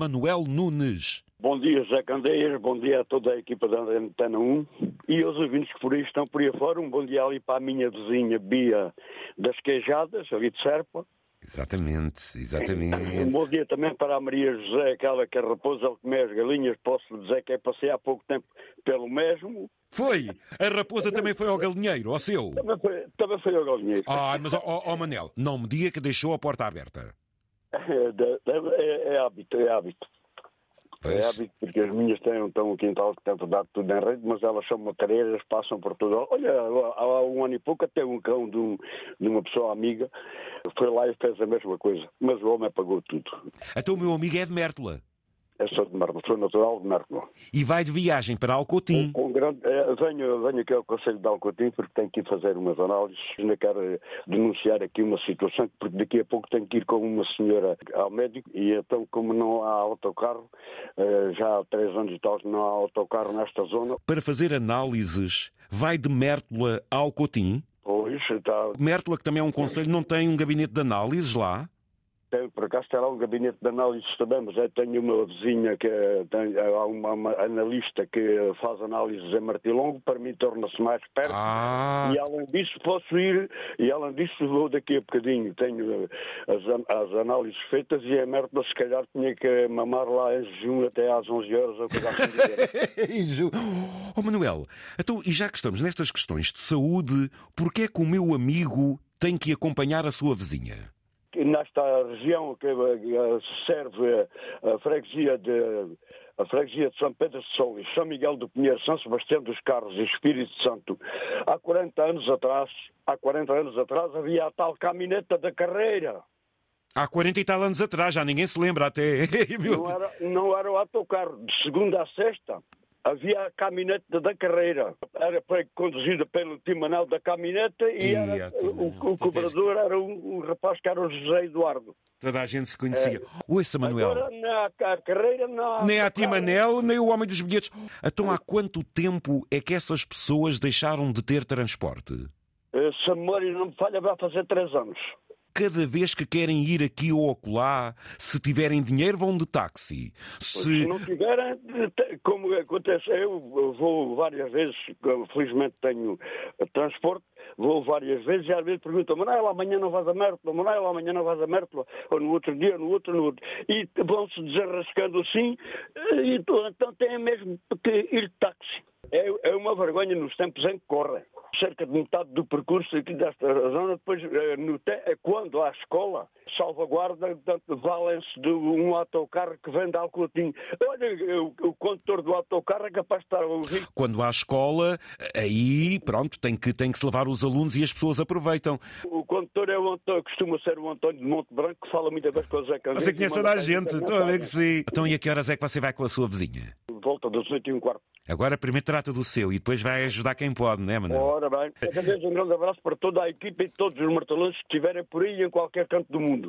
Manuel Nunes. Bom dia, José Candeias, bom dia a toda a equipa da Antena 1 e aos ouvintes que por aí estão por aí fora. Um bom dia ali para a minha vizinha Bia das Queijadas, ali de Serpa. Exatamente, exatamente. Um bom dia também para a Maria José, aquela que é raposa, ela come as galinhas. Posso dizer que é passei há pouco tempo pelo mesmo. Foi! A raposa também foi ao galinheiro, ao seu. Também foi, também foi ao galinheiro. Ah, mas, ó oh, oh, Manel, não me diga que deixou a porta aberta. É, é, é hábito, é hábito. Pois. É hábito, porque as minhas têm, têm um quintal que tenta dar tudo em rede, mas elas são matareiras, passam por tudo. Olha, há um ano e pouco até um cão de, um, de uma pessoa amiga foi lá e fez a mesma coisa, mas o homem apagou tudo. Então o meu amigo é de Mértola. Eu sou de Mértola, sou natural de Mértola. E vai de viagem para Alcotim. Com, com grande, é, venho, venho aqui ao Conselho de Alcotim porque tenho que ir fazer umas análises. Ainda quero denunciar aqui uma situação, porque daqui a pouco tenho que ir com uma senhora ao médico e então, como não há autocarro, eh, já há três anos e tal que não há autocarro nesta zona. Para fazer análises, vai de Mértola a Alcotim? Pois, está. Mértola, que também é um conselho, não tem um gabinete de análises lá? Tem, por acaso tem lá um gabinete de análises também, mas eu tenho uma vizinha que tem, há uma, uma, analista que faz análises em Martilongo, para mim torna-se mais perto. Ah. E além disso posso ir, e além disso vou daqui a bocadinho, tenho as, as análises feitas e a merda se calhar tinha que mamar lá em junho até às 11 horas ou coisa assim. oh Manuel, então, e já que estamos nestas questões de saúde, porquê é que o meu amigo tem que acompanhar a sua vizinha? Nesta região que serve a freguesia de a freguesia de São Pedro de Sol e São Miguel do Pinheiro, São Sebastião dos Carros e Espírito Santo, há 40 anos atrás, há 40 anos atrás havia a tal caminhoneta da carreira. Há 40 e tal anos atrás, já ninguém se lembra até. não, era, não era o autocarro, de segunda a sexta havia a caminhonete da carreira. Era conduzida pelo Timanel da caminhonete e, e era, o, o cobrador era um, um, rapaz que era o José Eduardo. Toda a gente se conhecia. É. Ouça, Manuel. Agora, na carreira, não. Nem a Timanel, nem o homem dos bilhetes. Então, há quanto tempo é que essas pessoas deixaram de ter transporte? Se a memória não me falha, vai fazer três anos cada vez que querem ir aqui ou acolá, se tiverem dinheiro, vão de táxi. Se, se não tiverem, como acontece, eu vou várias vezes, felizmente tenho transporte, vou várias vezes e às vezes perguntam, Manuel, amanhã não vais a Mértola, Manuel, amanhã não vais a Mértola, ou no outro dia, no outro, no outro. E vão-se desarrascando assim, e então têm mesmo que ir de táxi. É, é uma vergonha nos tempos em que correm cerca de metade do percurso aqui desta zona, depois eh, no, é quando há escola, salvaguarda, valem-se de um autocarro que vem de Alcotim. Olha, o, o condutor do autocarro é capaz de estar a ouvir. Quando há escola, aí, pronto, tem que, tem que se levar os alunos e as pessoas aproveitam. O condutor é o Antônio, costuma ser o António de Monte Branco, que fala muitas vezes com o Zé. Você conhece toda a gente, estou a ver que sim. Então e a que horas é que você vai com a sua vizinha? Volta das 8 e um quarto. Agora primeiro trata do seu e depois vai ajudar quem pode, não é, Manuel? Ora bem. Um grande abraço para toda a equipa e todos os martelões que estiverem por aí em qualquer canto do mundo.